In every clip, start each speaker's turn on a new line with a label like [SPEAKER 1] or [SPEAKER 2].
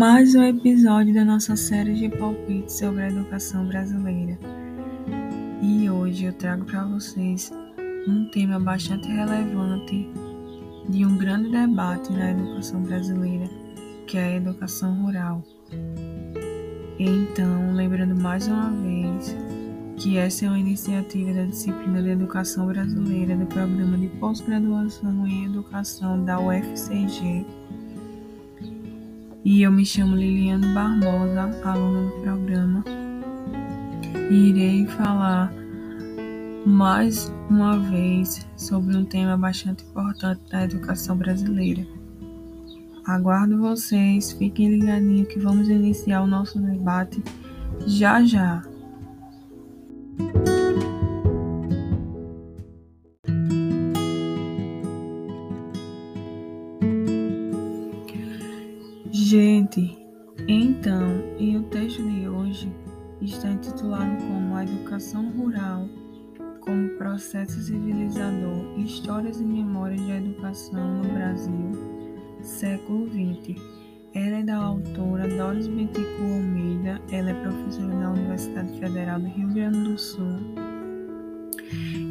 [SPEAKER 1] mais um episódio da nossa série de palpites sobre a educação brasileira. E hoje eu trago para vocês um tema bastante relevante de um grande debate na educação brasileira, que é a educação rural. Então, lembrando mais uma vez que essa é uma iniciativa da disciplina de Educação Brasileira do Programa de Pós-Graduação em Educação da UFCG. E eu me chamo Liliane Barbosa, aluna do programa, e irei falar mais uma vez sobre um tema bastante importante da educação brasileira. Aguardo vocês, fiquem ligadinhos que vamos iniciar o nosso debate já já. Civilizador, Histórias e Memórias da Educação no Brasil, século XX. Ela é da autora Doris Benticu Almeida, ela é professora da Universidade Federal do Rio Grande do Sul.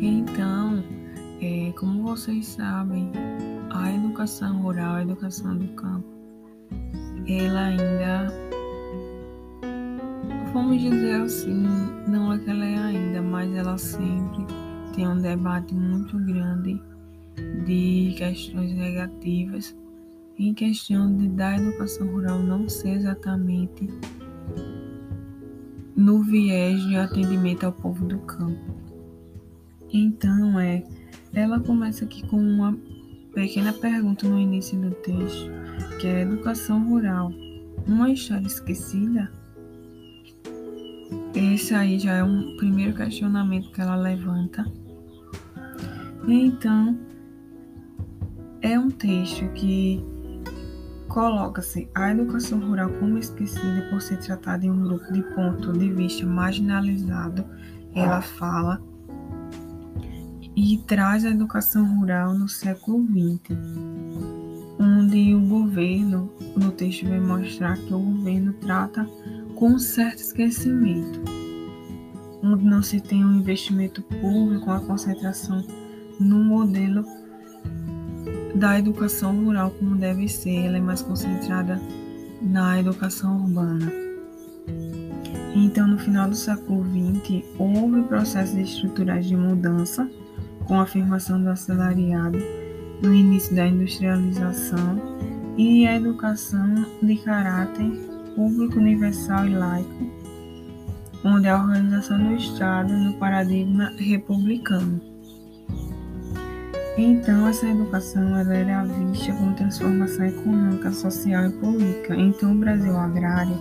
[SPEAKER 1] Então, é, como vocês sabem, a educação rural, a educação do campo, ela ainda, vamos dizer assim, não é que ela é ainda, mas ela sempre tem um debate muito grande de questões negativas em questão de da educação rural não ser exatamente no viés de atendimento ao povo do campo. Então é, ela começa aqui com uma pequena pergunta no início do texto que é educação rural, uma história esquecida? Esse aí já é um primeiro questionamento que ela levanta. Então, é um texto que coloca-se a educação rural como esquecida por ser tratada em um grupo de ponto de vista marginalizado. Ela fala e traz a educação rural no século XX onde o governo, no texto vai mostrar que o governo trata com um certo esquecimento, onde não se tem um investimento público, a concentração no modelo da educação rural como deve ser, ela é mais concentrada na educação urbana. Então, no final do século XX, houve processos estruturais de mudança, com a afirmação do assalariado no início da industrialização e a educação de caráter público universal e laico, onde a organização do Estado no paradigma republicano. Então, essa educação ela era vista como transformação econômica, social e política. Então, o Brasil agrário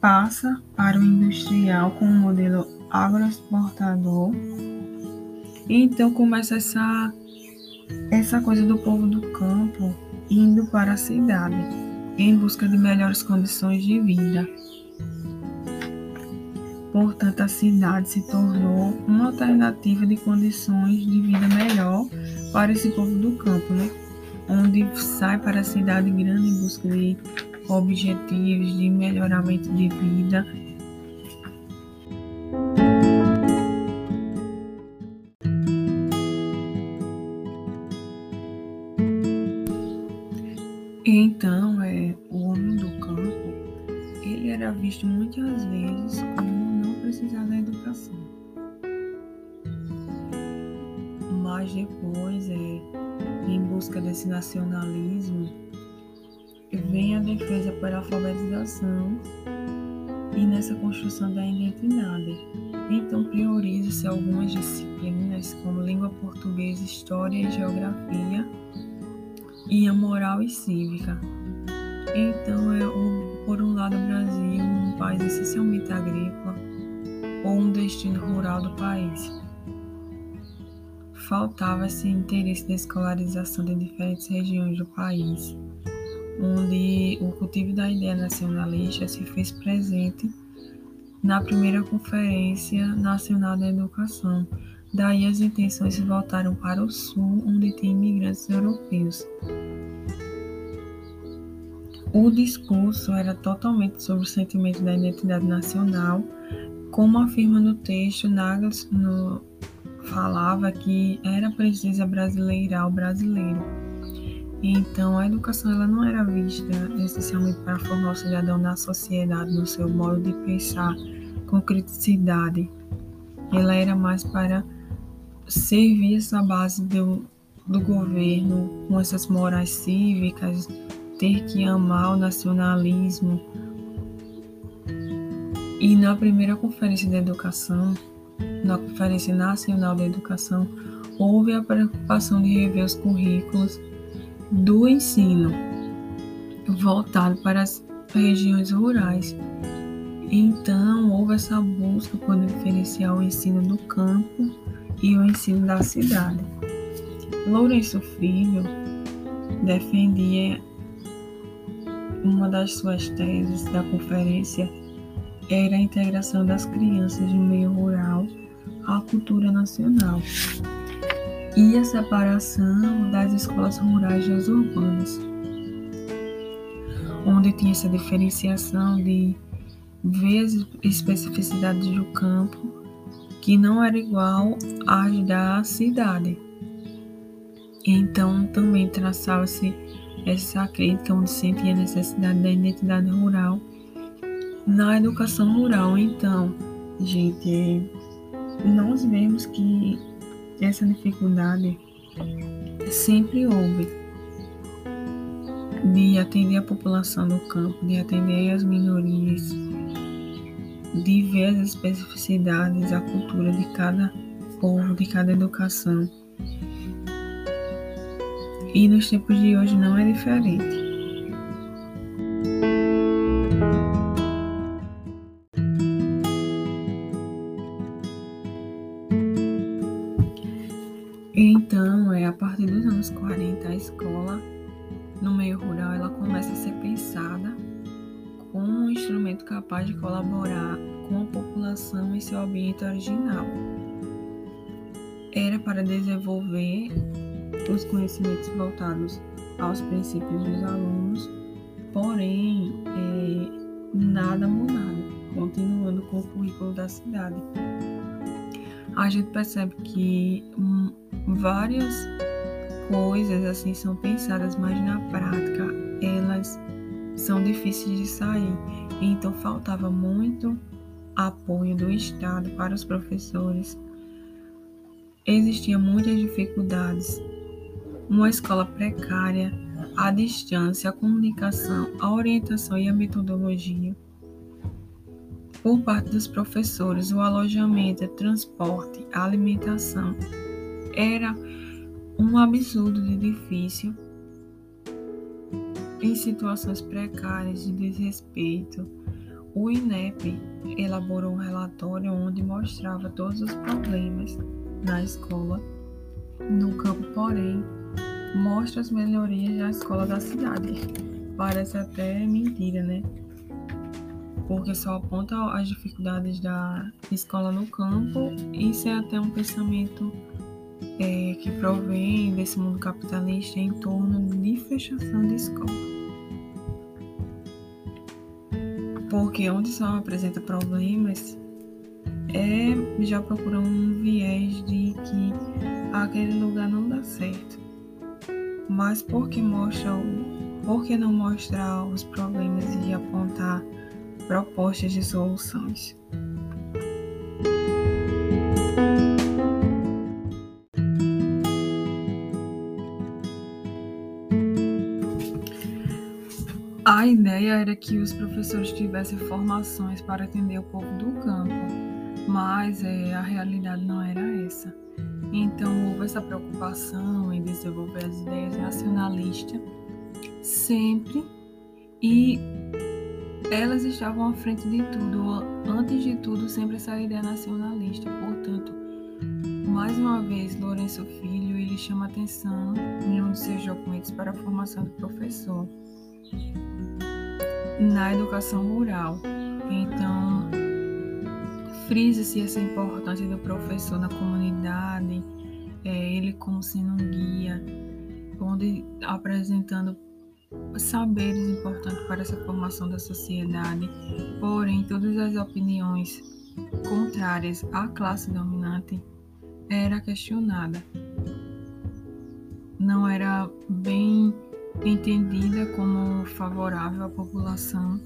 [SPEAKER 1] passa para o industrial com um modelo agroexportador então começa essa essa coisa do povo do campo indo para a cidade em busca de melhores condições de vida. Portanto, a cidade se tornou uma alternativa de condições de vida melhor para esse povo do campo, né? Onde sai para a cidade grande em busca de objetivos de melhoramento de vida Mas depois, é, em busca desse nacionalismo, vem a defesa pela alfabetização e nessa construção da identidade. Então, prioriza-se algumas disciplinas como língua portuguesa, história e geografia e a moral e cívica. Então, é o, por um lado, o Brasil, um país essencialmente agrícola, ou um destino rural do país. Faltava esse interesse de escolarização de diferentes regiões do país, onde o cultivo da ideia nacionalista se fez presente na primeira Conferência Nacional da Educação, Daí as intenções se voltaram para o sul, onde tem imigrantes europeus. o discurso era totalmente sobre o sentimento da identidade nacional, como afirma no texto, Nagels no, falava que era preciso brasileirar o brasileiro. Então, a educação ela não era vista essencialmente para formar o cidadão na sociedade, no seu modo de pensar, com criticidade. Ela era mais para servir essa base do, do governo com essas morais cívicas, ter que amar o nacionalismo. E na primeira conferência de educação, na Conferência Nacional da Educação, houve a preocupação de rever os currículos do ensino voltado para as regiões rurais. Então, houve essa busca por diferenciar o ensino do campo e o ensino da cidade. Lourenço Filho defendia uma das suas teses da conferência era a integração das crianças no meio rural à cultura nacional e a separação das escolas rurais das urbanas, onde tinha essa diferenciação de ver as especificidades do campo que não era igual às da cidade. Então também traçava-se essa crítica onde sentia a necessidade da identidade rural na educação rural. Então, gente, nós vemos que essa dificuldade sempre houve de atender a população do campo, de atender as minorias, de ver as especificidades, a cultura de cada povo, de cada educação. E nos tempos de hoje não é diferente. Então, é a partir dos anos 40, a escola no meio rural ela começa a ser pensada como um instrumento capaz de colaborar com a população em seu ambiente original. Era para desenvolver os conhecimentos voltados aos princípios dos alunos, porém, é, nada mudado, continuando com o currículo da cidade. A gente percebe que hum, várias coisas assim são pensadas, mas na prática elas são difíceis de sair. Então faltava muito apoio do Estado para os professores. Existiam muitas dificuldades. Uma escola precária, a distância, a comunicação, a orientação e a metodologia. Por parte dos professores, o alojamento, o transporte, a alimentação era um absurdo de difícil em situações precárias de desrespeito. O INEP elaborou um relatório onde mostrava todos os problemas na escola. No campo, porém, mostra as melhorias da escola da cidade. Parece até mentira, né? Porque só aponta as dificuldades da escola no campo. Isso é até um pensamento é, que provém desse mundo capitalista em torno de fechação de escola. Porque onde só apresenta problemas, é já procura um viés de que aquele lugar não dá certo. Mas por que mostra o, por que não mostrar os problemas e apontar propostas de soluções? A ideia era que os professores tivessem formações para atender o povo do campo, mas é, a realidade não era essa. Então houve essa preocupação em desenvolver as ideias nacionalistas sempre e elas estavam à frente de tudo, antes de tudo, sempre essa ideia nacionalista. Portanto, mais uma vez, Lourenço Filho ele chama atenção em um de seus documentos para a formação do professor na educação rural. Então, frisa-se essa importância do professor na comunidade, é, ele como sendo um guia, onde apresentando saberes importantes para essa formação da sociedade, porém todas as opiniões contrárias à classe dominante era questionada. Não era bem entendida como favorável à população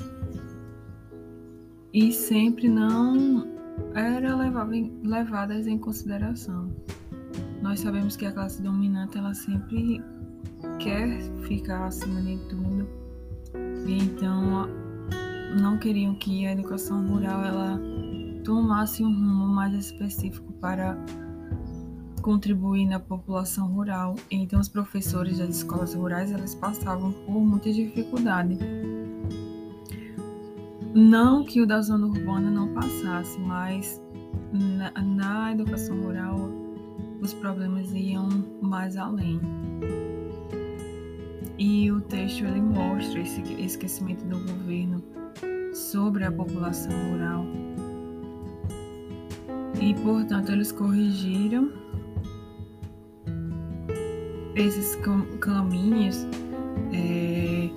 [SPEAKER 1] e sempre não era levadas em consideração. Nós sabemos que a classe dominante ela sempre quer ficar acima de tudo e então não queriam que a educação rural ela tomasse um rumo mais específico para contribuir na população rural. Então os professores das escolas rurais elas passavam por muita dificuldade. Não que o da zona urbana não passasse, mas na, na educação rural os problemas iam mais além. E o texto ele mostra esse esquecimento do governo sobre a população rural. E, portanto, eles corrigiram esses caminhos, é,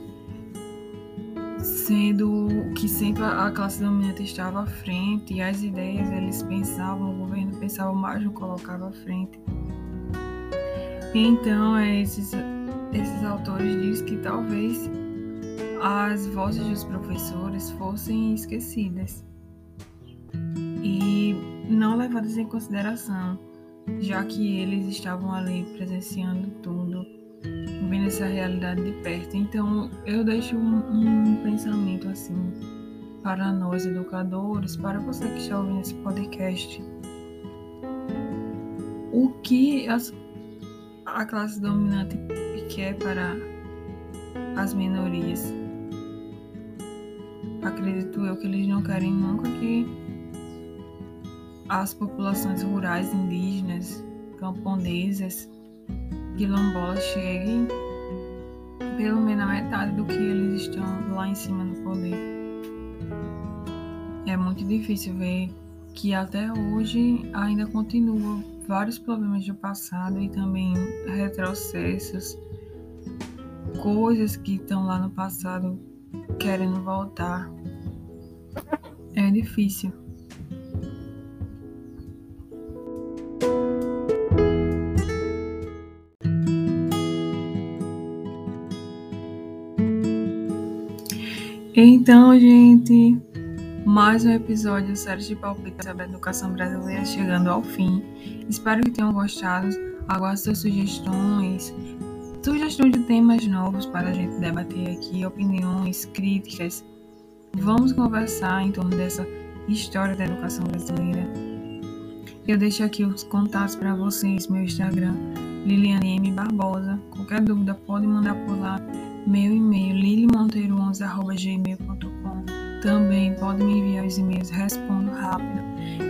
[SPEAKER 1] sendo que sempre a classe dominante estava à frente e as ideias eles pensavam, o governo pensava mais, não colocava à frente. Então, é, esses esses autores dizem que talvez as vozes dos professores fossem esquecidas e não levadas em consideração, já que eles estavam ali presenciando tudo, vendo essa realidade de perto. Então, eu deixo um, um pensamento assim para nós educadores, para você que está ouvindo esse podcast. O que as, a classe dominante que é para as minorias. Acredito eu que eles não querem nunca que as populações rurais, indígenas, camponesas, quilombolas cheguem pelo menos a metade do que eles estão lá em cima no poder. É muito difícil ver que até hoje ainda continuam vários problemas do passado e também retrocessos coisas que estão lá no passado querendo voltar. É difícil. Então, gente, mais um episódio série de palpite sobre a educação brasileira chegando ao fim. Espero que tenham gostado. Aguardo suas sugestões, sugestões de temas novos para a gente debater aqui, opiniões, críticas. Vamos conversar em torno dessa história da educação brasileira. Eu deixo aqui os contatos para vocês, meu Instagram, Liliane M. Barbosa. Qualquer dúvida pode mandar por lá. Meu e-mail, lilimonteiro11.gmail.com. Também pode me enviar os e-mails, respondo rápido.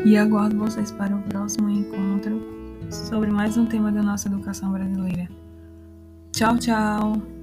[SPEAKER 1] E aguardo vocês para o próximo encontro sobre mais um tema da nossa educação brasileira. Tchau, tchau!